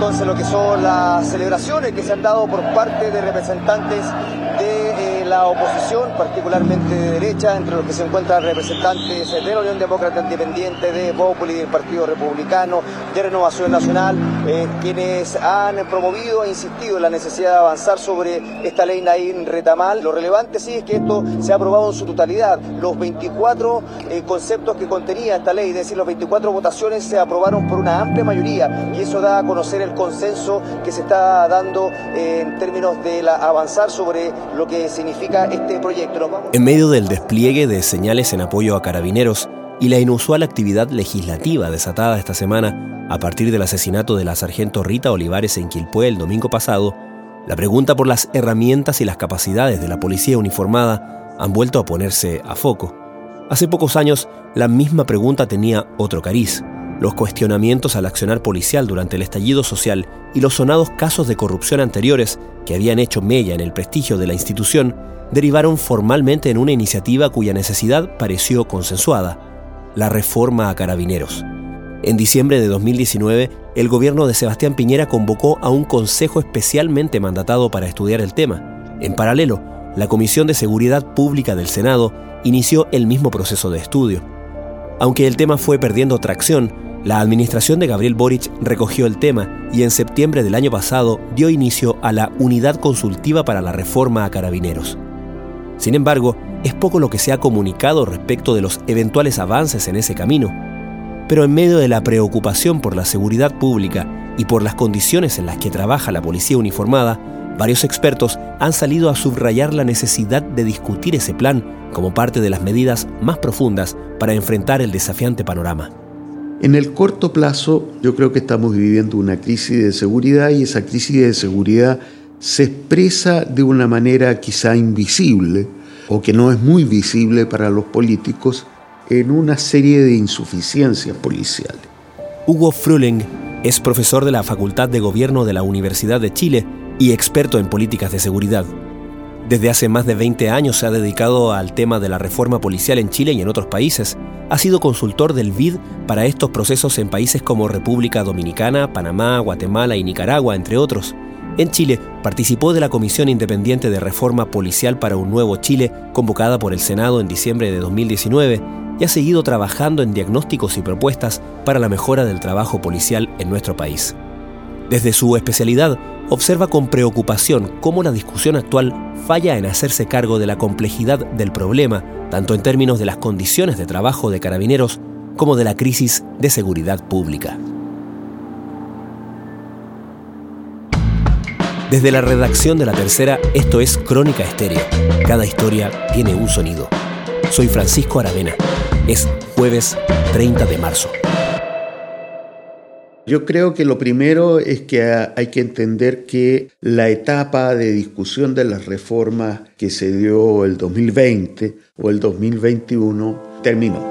entonces lo que son las celebraciones que se han dado por parte de representantes la oposición, particularmente de derecha, entre los que se encuentran representantes de la Unión Demócrata Independiente, de Populi, del Partido Republicano, de Renovación Nacional, eh, quienes han promovido e insistido en la necesidad de avanzar sobre esta ley Naín Retamal. Lo relevante sí es que esto se ha aprobado en su totalidad. Los 24 eh, conceptos que contenía esta ley, es decir, las 24 votaciones se aprobaron por una amplia mayoría y eso da a conocer el consenso que se está dando en términos de avanzar sobre lo que significa este. En medio del despliegue de señales en apoyo a carabineros y la inusual actividad legislativa desatada esta semana a partir del asesinato de la sargento Rita Olivares en Quilpué el domingo pasado, la pregunta por las herramientas y las capacidades de la policía uniformada han vuelto a ponerse a foco. Hace pocos años, la misma pregunta tenía otro cariz. Los cuestionamientos al accionar policial durante el estallido social y los sonados casos de corrupción anteriores que habían hecho mella en el prestigio de la institución derivaron formalmente en una iniciativa cuya necesidad pareció consensuada, la reforma a carabineros. En diciembre de 2019, el gobierno de Sebastián Piñera convocó a un consejo especialmente mandatado para estudiar el tema. En paralelo, la Comisión de Seguridad Pública del Senado inició el mismo proceso de estudio. Aunque el tema fue perdiendo tracción, la administración de Gabriel Boric recogió el tema y en septiembre del año pasado dio inicio a la Unidad Consultiva para la Reforma a Carabineros. Sin embargo, es poco lo que se ha comunicado respecto de los eventuales avances en ese camino. Pero en medio de la preocupación por la seguridad pública y por las condiciones en las que trabaja la policía uniformada, varios expertos han salido a subrayar la necesidad de discutir ese plan como parte de las medidas más profundas para enfrentar el desafiante panorama. En el corto plazo yo creo que estamos viviendo una crisis de seguridad y esa crisis de seguridad se expresa de una manera quizá invisible o que no es muy visible para los políticos en una serie de insuficiencias policiales. Hugo Frühling es profesor de la Facultad de Gobierno de la Universidad de Chile y experto en políticas de seguridad. Desde hace más de 20 años se ha dedicado al tema de la reforma policial en Chile y en otros países. Ha sido consultor del BID para estos procesos en países como República Dominicana, Panamá, Guatemala y Nicaragua, entre otros. En Chile participó de la Comisión Independiente de Reforma Policial para un Nuevo Chile, convocada por el Senado en diciembre de 2019, y ha seguido trabajando en diagnósticos y propuestas para la mejora del trabajo policial en nuestro país. Desde su especialidad, observa con preocupación cómo la discusión actual falla en hacerse cargo de la complejidad del problema, tanto en términos de las condiciones de trabajo de carabineros como de la crisis de seguridad pública. Desde la redacción de La Tercera, esto es Crónica Estéreo. Cada historia tiene un sonido. Soy Francisco Aravena. Es jueves 30 de marzo. Yo creo que lo primero es que hay que entender que la etapa de discusión de las reformas que se dio el 2020 o el 2021 terminó.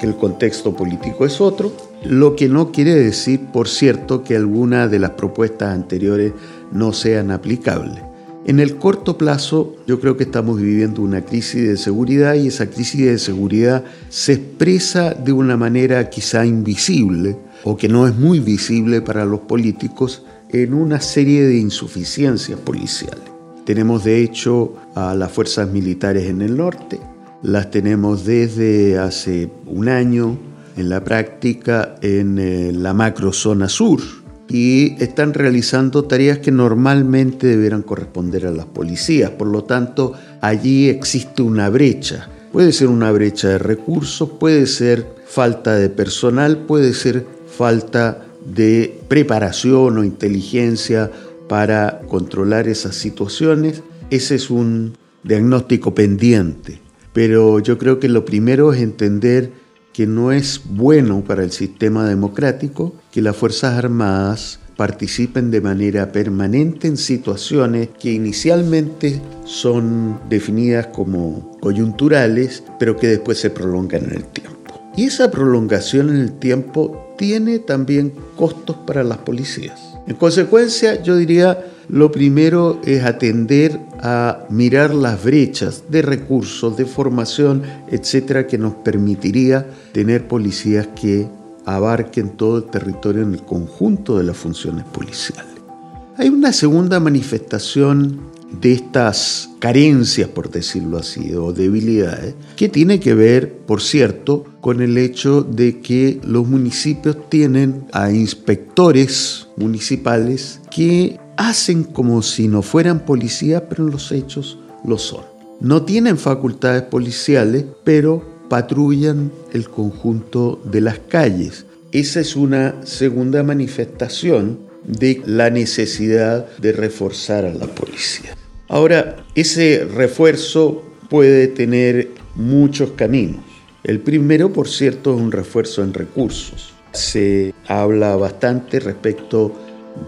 Que el contexto político es otro, lo que no quiere decir, por cierto, que algunas de las propuestas anteriores no sean aplicables. En el corto plazo yo creo que estamos viviendo una crisis de seguridad y esa crisis de seguridad se expresa de una manera quizá invisible o que no es muy visible para los políticos en una serie de insuficiencias policiales. Tenemos de hecho a las fuerzas militares en el norte, las tenemos desde hace un año en la práctica en eh, la macrozona sur, y están realizando tareas que normalmente deberán corresponder a las policías. Por lo tanto, allí existe una brecha. Puede ser una brecha de recursos, puede ser falta de personal, puede ser falta de preparación o inteligencia para controlar esas situaciones. Ese es un diagnóstico pendiente. Pero yo creo que lo primero es entender que no es bueno para el sistema democrático que las Fuerzas Armadas participen de manera permanente en situaciones que inicialmente son definidas como coyunturales, pero que después se prolongan en el tiempo. Y esa prolongación en el tiempo tiene también costos para las policías. En consecuencia, yo diría, lo primero es atender a mirar las brechas de recursos, de formación, etcétera, que nos permitiría tener policías que abarquen todo el territorio en el conjunto de las funciones policiales. Hay una segunda manifestación de estas carencias, por decirlo así, o debilidades, que tiene que ver, por cierto, con el hecho de que los municipios tienen a inspectores municipales que hacen como si no fueran policías, pero en los hechos lo son. No tienen facultades policiales, pero patrullan el conjunto de las calles. Esa es una segunda manifestación de la necesidad de reforzar a la policía. Ahora, ese refuerzo puede tener muchos caminos. El primero, por cierto, es un refuerzo en recursos. Se habla bastante respecto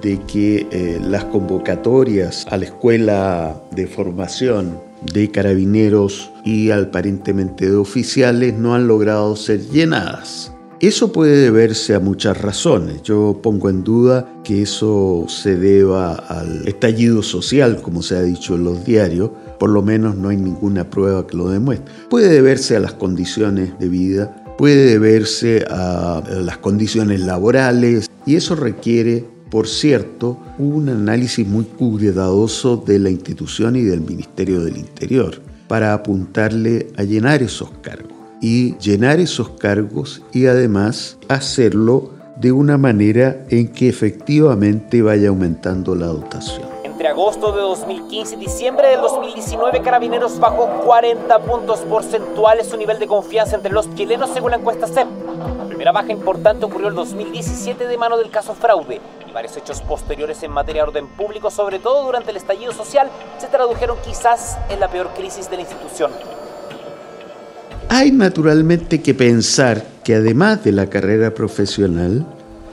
de que eh, las convocatorias a la escuela de formación de carabineros y aparentemente de oficiales no han logrado ser llenadas. Eso puede deberse a muchas razones. Yo pongo en duda que eso se deba al estallido social, como se ha dicho en los diarios. Por lo menos no hay ninguna prueba que lo demuestre. Puede deberse a las condiciones de vida, puede deberse a las condiciones laborales y eso requiere, por cierto, un análisis muy cuidadoso de la institución y del Ministerio del Interior para apuntarle a llenar esos cargos y llenar esos cargos y además hacerlo de una manera en que efectivamente vaya aumentando la dotación. Entre agosto de 2015 y diciembre del 2019, Carabineros bajó 40 puntos porcentuales su nivel de confianza entre los chilenos según la encuesta CEP. La primera baja importante ocurrió en 2017 de mano del caso fraude varios hechos posteriores en materia de orden público, sobre todo durante el estallido social, se tradujeron quizás en la peor crisis de la institución. Hay naturalmente que pensar que además de la carrera profesional,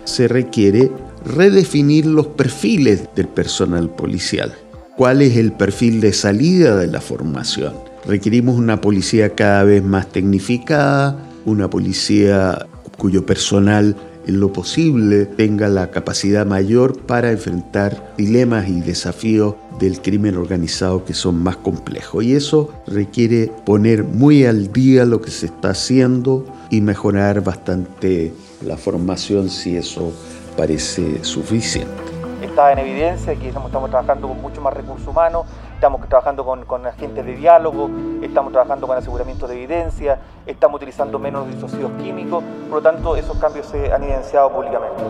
se requiere redefinir los perfiles del personal policial. ¿Cuál es el perfil de salida de la formación? Requerimos una policía cada vez más tecnificada, una policía cuyo personal en lo posible tenga la capacidad mayor para enfrentar dilemas y desafíos del crimen organizado que son más complejos. Y eso requiere poner muy al día lo que se está haciendo y mejorar bastante la formación si eso parece suficiente. Está en evidencia que estamos trabajando con mucho más recursos humanos, estamos trabajando con, con, agentes de diálogo, estamos trabajando con aseguramiento de evidencia, estamos utilizando menos disocidos químicos, por lo tanto esos cambios se han evidenciado públicamente.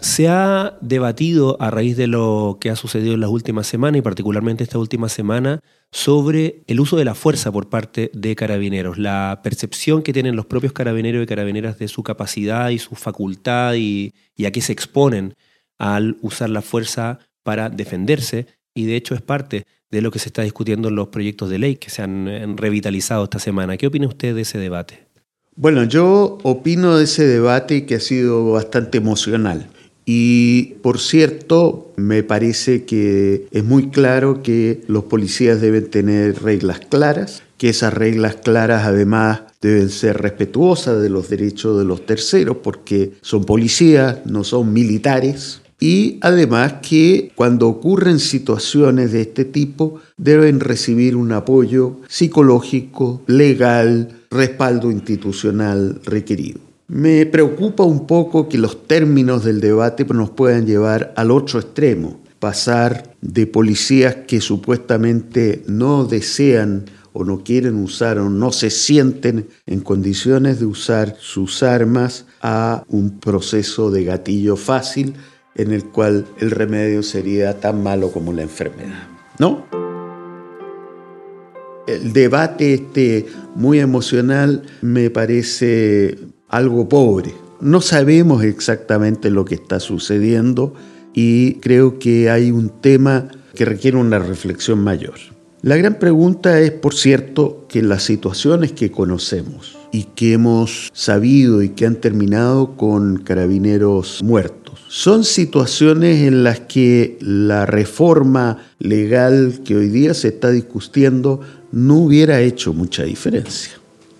Se ha debatido a raíz de lo que ha sucedido en las últimas semanas y particularmente esta última semana sobre el uso de la fuerza por parte de carabineros, la percepción que tienen los propios carabineros y carabineras de su capacidad y su facultad y, y a qué se exponen al usar la fuerza para defenderse y de hecho es parte de lo que se está discutiendo en los proyectos de ley que se han revitalizado esta semana. ¿Qué opina usted de ese debate? Bueno, yo opino de ese debate que ha sido bastante emocional. Y por cierto, me parece que es muy claro que los policías deben tener reglas claras, que esas reglas claras además deben ser respetuosas de los derechos de los terceros, porque son policías, no son militares, y además que cuando ocurren situaciones de este tipo deben recibir un apoyo psicológico, legal, respaldo institucional requerido. Me preocupa un poco que los términos del debate nos puedan llevar al otro extremo, pasar de policías que supuestamente no desean o no quieren usar o no se sienten en condiciones de usar sus armas a un proceso de gatillo fácil en el cual el remedio sería tan malo como la enfermedad. ¿No? El debate este muy emocional me parece algo pobre. No sabemos exactamente lo que está sucediendo y creo que hay un tema que requiere una reflexión mayor. La gran pregunta es, por cierto, que las situaciones que conocemos y que hemos sabido y que han terminado con carabineros muertos, son situaciones en las que la reforma legal que hoy día se está discutiendo no hubiera hecho mucha diferencia.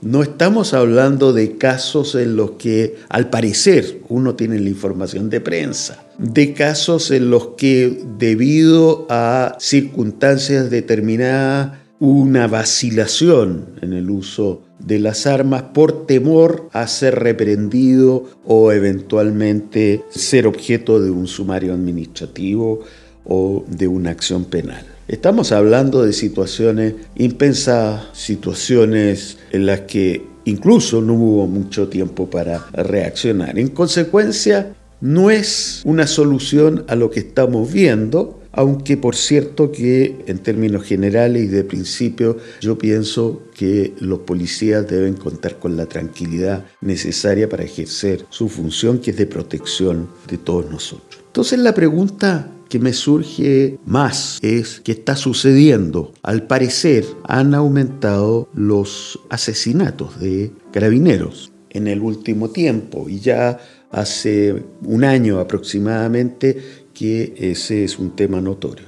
No estamos hablando de casos en los que, al parecer, uno tiene la información de prensa, de casos en los que, debido a circunstancias determinadas, una vacilación en el uso de las armas por temor a ser reprendido o eventualmente ser objeto de un sumario administrativo o de una acción penal. Estamos hablando de situaciones impensadas, situaciones en las que incluso no hubo mucho tiempo para reaccionar. En consecuencia, no es una solución a lo que estamos viendo, aunque por cierto que en términos generales y de principio yo pienso que los policías deben contar con la tranquilidad necesaria para ejercer su función que es de protección de todos nosotros. Entonces la pregunta que me surge más es qué está sucediendo. Al parecer han aumentado los asesinatos de carabineros en el último tiempo y ya hace un año aproximadamente que ese es un tema notorio.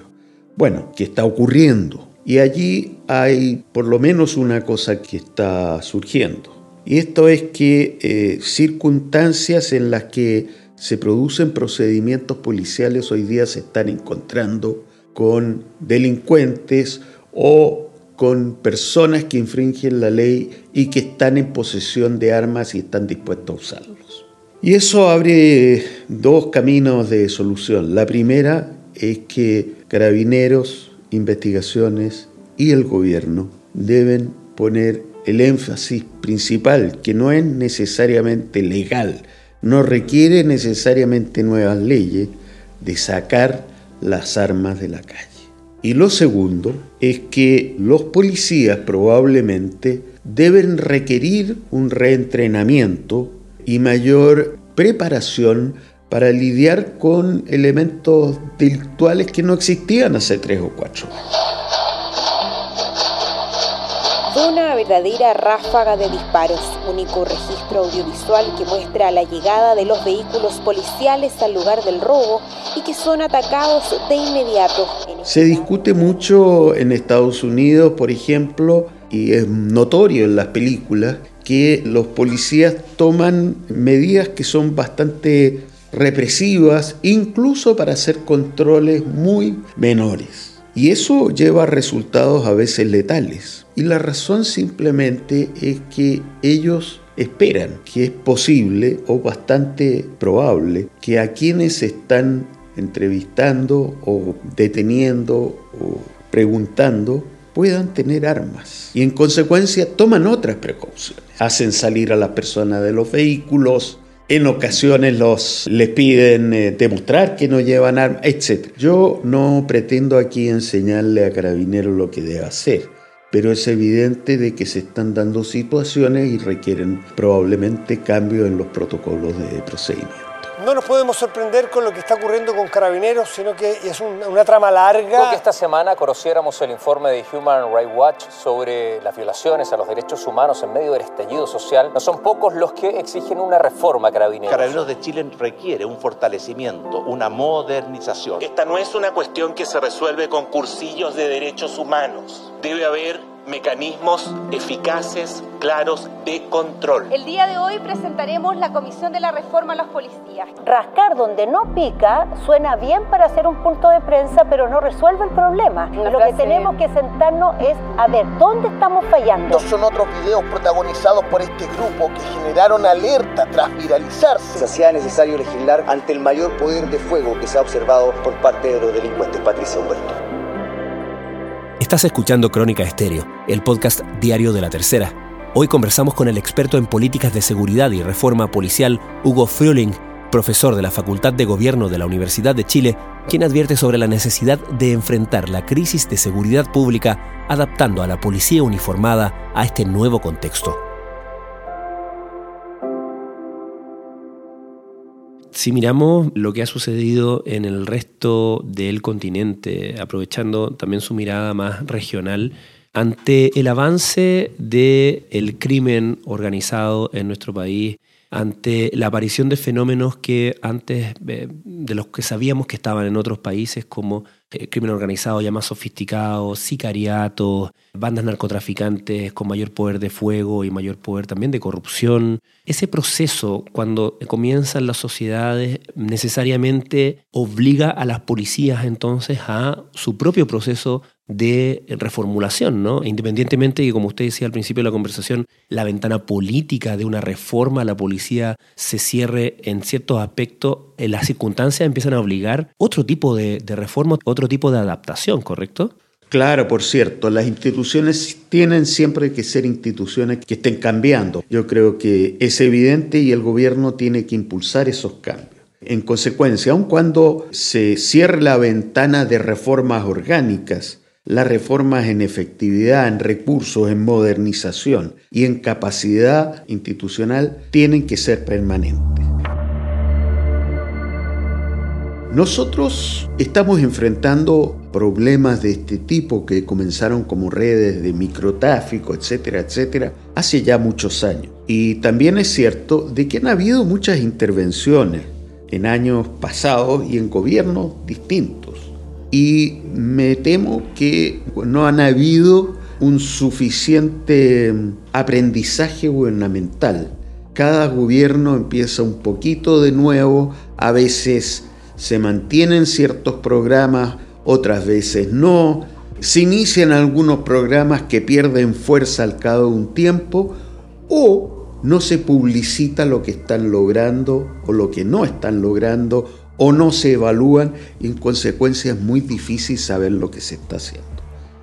Bueno, ¿qué está ocurriendo? Y allí hay por lo menos una cosa que está surgiendo. Y esto es que eh, circunstancias en las que se producen procedimientos policiales hoy día se están encontrando con delincuentes o con personas que infringen la ley y que están en posesión de armas y están dispuestos a usarlos. Y eso abre dos caminos de solución. La primera es que carabineros, investigaciones y el gobierno deben poner el énfasis principal, que no es necesariamente legal, no requiere necesariamente nuevas leyes de sacar las armas de la calle. Y lo segundo es que los policías probablemente deben requerir un reentrenamiento y mayor preparación para lidiar con elementos delictuales que no existían hace tres o cuatro años una verdadera ráfaga de disparos, único registro audiovisual que muestra la llegada de los vehículos policiales al lugar del robo y que son atacados de inmediato. Se discute mucho en Estados Unidos, por ejemplo, y es notorio en las películas, que los policías toman medidas que son bastante represivas, incluso para hacer controles muy menores. Y eso lleva a resultados a veces letales. Y la razón simplemente es que ellos esperan que es posible o bastante probable que a quienes están entrevistando o deteniendo o preguntando puedan tener armas. Y en consecuencia toman otras precauciones. Hacen salir a las personas de los vehículos, en ocasiones los, les piden eh, demostrar que no llevan armas, etc. Yo no pretendo aquí enseñarle a carabineros lo que debe hacer, pero es evidente de que se están dando situaciones y requieren probablemente cambio en los protocolos de procedimiento no nos podemos sorprender con lo que está ocurriendo con carabineros, sino que es una trama larga. que esta semana conociéramos el informe de Human Rights Watch sobre las violaciones a los derechos humanos en medio del estallido social. No son pocos los que exigen una reforma a carabineros. Carabineros de Chile requiere un fortalecimiento, una modernización. Esta no es una cuestión que se resuelve con cursillos de derechos humanos. Debe haber mecanismos eficaces, claros de control. El día de hoy presentaremos la Comisión de la Reforma a los Policías. Rascar donde no pica suena bien para hacer un punto de prensa, pero no resuelve el problema. Lo que tenemos que sentarnos es a ver dónde estamos fallando. Estos son otros videos protagonizados por este grupo que generaron alerta tras viralizarse. Se hacía necesario legislar ante el mayor poder de fuego que se ha observado por parte de los delincuentes. Patricia Humberto. Estás escuchando Crónica Estéreo, el podcast diario de la tercera. Hoy conversamos con el experto en políticas de seguridad y reforma policial, Hugo Fröhling, profesor de la Facultad de Gobierno de la Universidad de Chile, quien advierte sobre la necesidad de enfrentar la crisis de seguridad pública adaptando a la policía uniformada a este nuevo contexto. Si miramos lo que ha sucedido en el resto del continente, aprovechando también su mirada más regional, ante el avance del crimen organizado en nuestro país, ante la aparición de fenómenos que antes eh, de los que sabíamos que estaban en otros países como el crimen organizado ya más sofisticado, sicariato, bandas narcotraficantes con mayor poder de fuego y mayor poder también de corrupción. Ese proceso, cuando comienzan las sociedades, necesariamente obliga a las policías entonces a su propio proceso de reformulación, ¿no? Independientemente de que, como usted decía al principio de la conversación, la ventana política de una reforma a la policía se cierre en ciertos aspectos, en las circunstancias empiezan a obligar otro tipo de, de reforma, otro tipo de adaptación, ¿correcto? Claro, por cierto, las instituciones tienen siempre que ser instituciones que estén cambiando. Yo creo que es evidente y el gobierno tiene que impulsar esos cambios. En consecuencia, aun cuando se cierre la ventana de reformas orgánicas, las reformas en efectividad, en recursos, en modernización y en capacidad institucional tienen que ser permanentes. Nosotros estamos enfrentando problemas de este tipo que comenzaron como redes de microtráfico, etcétera, etcétera, hace ya muchos años. Y también es cierto de que han habido muchas intervenciones en años pasados y en gobiernos distintos. Y me temo que no han habido un suficiente aprendizaje gubernamental. Cada gobierno empieza un poquito de nuevo, a veces se mantienen ciertos programas, otras veces no, se inician algunos programas que pierden fuerza al cabo de un tiempo o no se publicita lo que están logrando o lo que no están logrando o no se evalúan y en consecuencia es muy difícil saber lo que se está haciendo.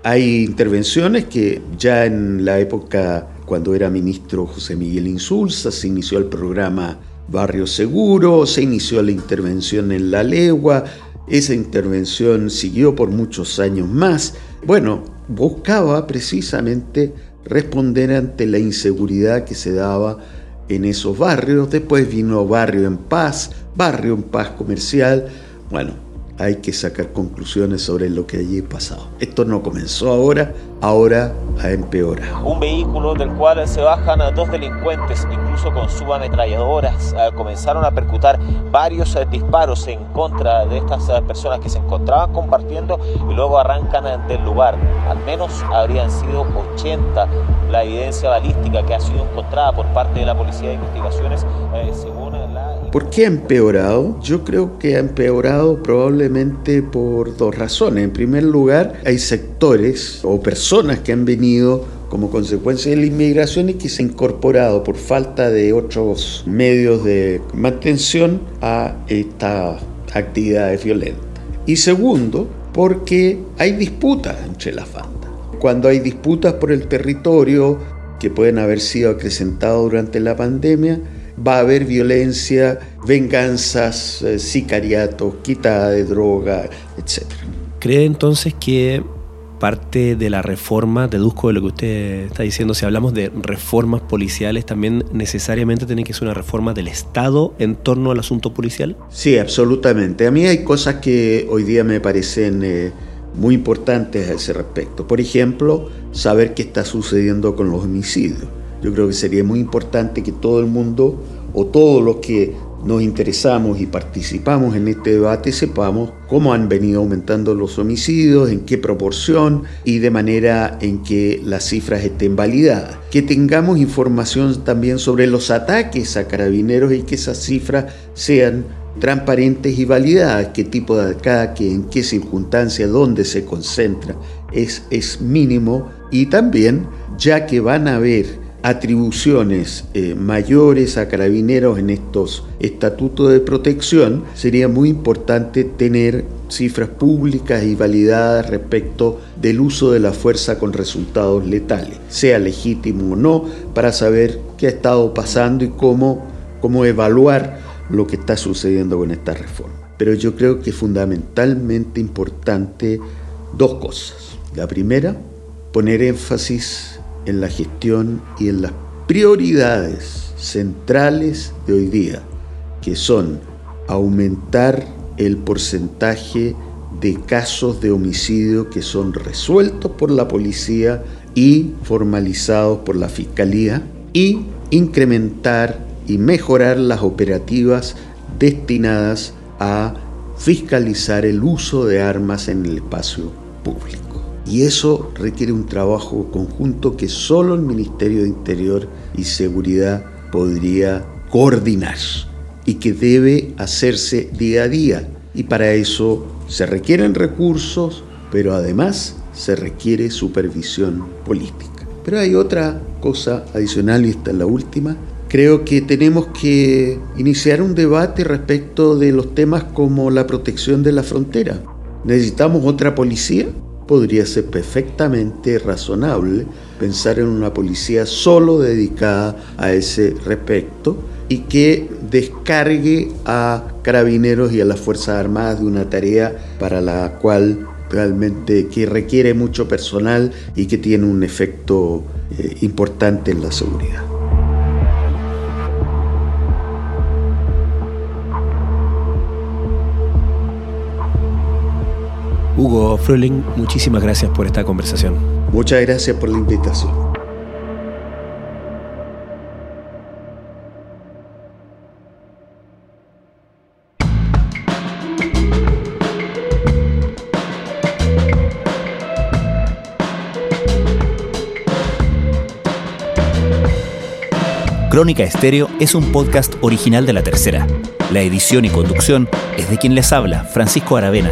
Hay intervenciones que ya en la época cuando era ministro José Miguel Insulza se inició el programa Barrio Seguro, se inició la intervención en La Legua, esa intervención siguió por muchos años más. Bueno, buscaba precisamente responder ante la inseguridad que se daba en esos barrios. Después vino Barrio en Paz, Barrio en Paz Comercial. Bueno, hay que sacar conclusiones sobre lo que allí pasado. Esto no comenzó ahora, ahora ha empeorado. Un vehículo del cual se bajan dos delincuentes, incluso con subametralladoras, eh, comenzaron a percutar varios eh, disparos en contra de estas eh, personas que se encontraban compartiendo y luego arrancan del lugar. Al menos habrían sido 80 la evidencia balística que ha sido encontrada por parte de la Policía de Investigaciones, según ¿Por qué ha empeorado? Yo creo que ha empeorado probablemente por dos razones. En primer lugar, hay sectores o personas que han venido como consecuencia de la inmigración y que se han incorporado por falta de otros medios de mantención a esta actividades violentas. Y segundo, porque hay disputas entre las bandas. Cuando hay disputas por el territorio que pueden haber sido acrecentadas durante la pandemia, va a haber violencia, venganzas, eh, sicariatos, quitada de droga, etc. ¿Cree entonces que parte de la reforma, deduzco de lo que usted está diciendo, si hablamos de reformas policiales, también necesariamente tiene que ser una reforma del Estado en torno al asunto policial? Sí, absolutamente. A mí hay cosas que hoy día me parecen eh, muy importantes a ese respecto. Por ejemplo, saber qué está sucediendo con los homicidios yo creo que sería muy importante que todo el mundo o todos los que nos interesamos y participamos en este debate sepamos cómo han venido aumentando los homicidios, en qué proporción y de manera en que las cifras estén validadas. Que tengamos información también sobre los ataques a carabineros y que esas cifras sean transparentes y validadas, qué tipo de ataque, en qué circunstancias, dónde se concentra, es, es mínimo y también ya que van a haber atribuciones eh, mayores a carabineros en estos estatutos de protección, sería muy importante tener cifras públicas y validadas respecto del uso de la fuerza con resultados letales, sea legítimo o no, para saber qué ha estado pasando y cómo, cómo evaluar lo que está sucediendo con esta reforma. Pero yo creo que es fundamentalmente importante dos cosas. La primera, poner énfasis en la gestión y en las prioridades centrales de hoy día, que son aumentar el porcentaje de casos de homicidio que son resueltos por la policía y formalizados por la fiscalía y incrementar y mejorar las operativas destinadas a fiscalizar el uso de armas en el espacio público. Y eso requiere un trabajo conjunto que solo el Ministerio de Interior y Seguridad podría coordinar y que debe hacerse día a día. Y para eso se requieren recursos, pero además se requiere supervisión política. Pero hay otra cosa adicional y esta es la última. Creo que tenemos que iniciar un debate respecto de los temas como la protección de la frontera. ¿Necesitamos otra policía? Podría ser perfectamente razonable pensar en una policía solo dedicada a ese respecto y que descargue a carabineros y a las Fuerzas Armadas de una tarea para la cual realmente que requiere mucho personal y que tiene un efecto eh, importante en la seguridad. Hugo Fröhling, muchísimas gracias por esta conversación. Muchas gracias por la invitación. Crónica Estéreo es un podcast original de La Tercera. La edición y conducción es de quien les habla, Francisco Aravena.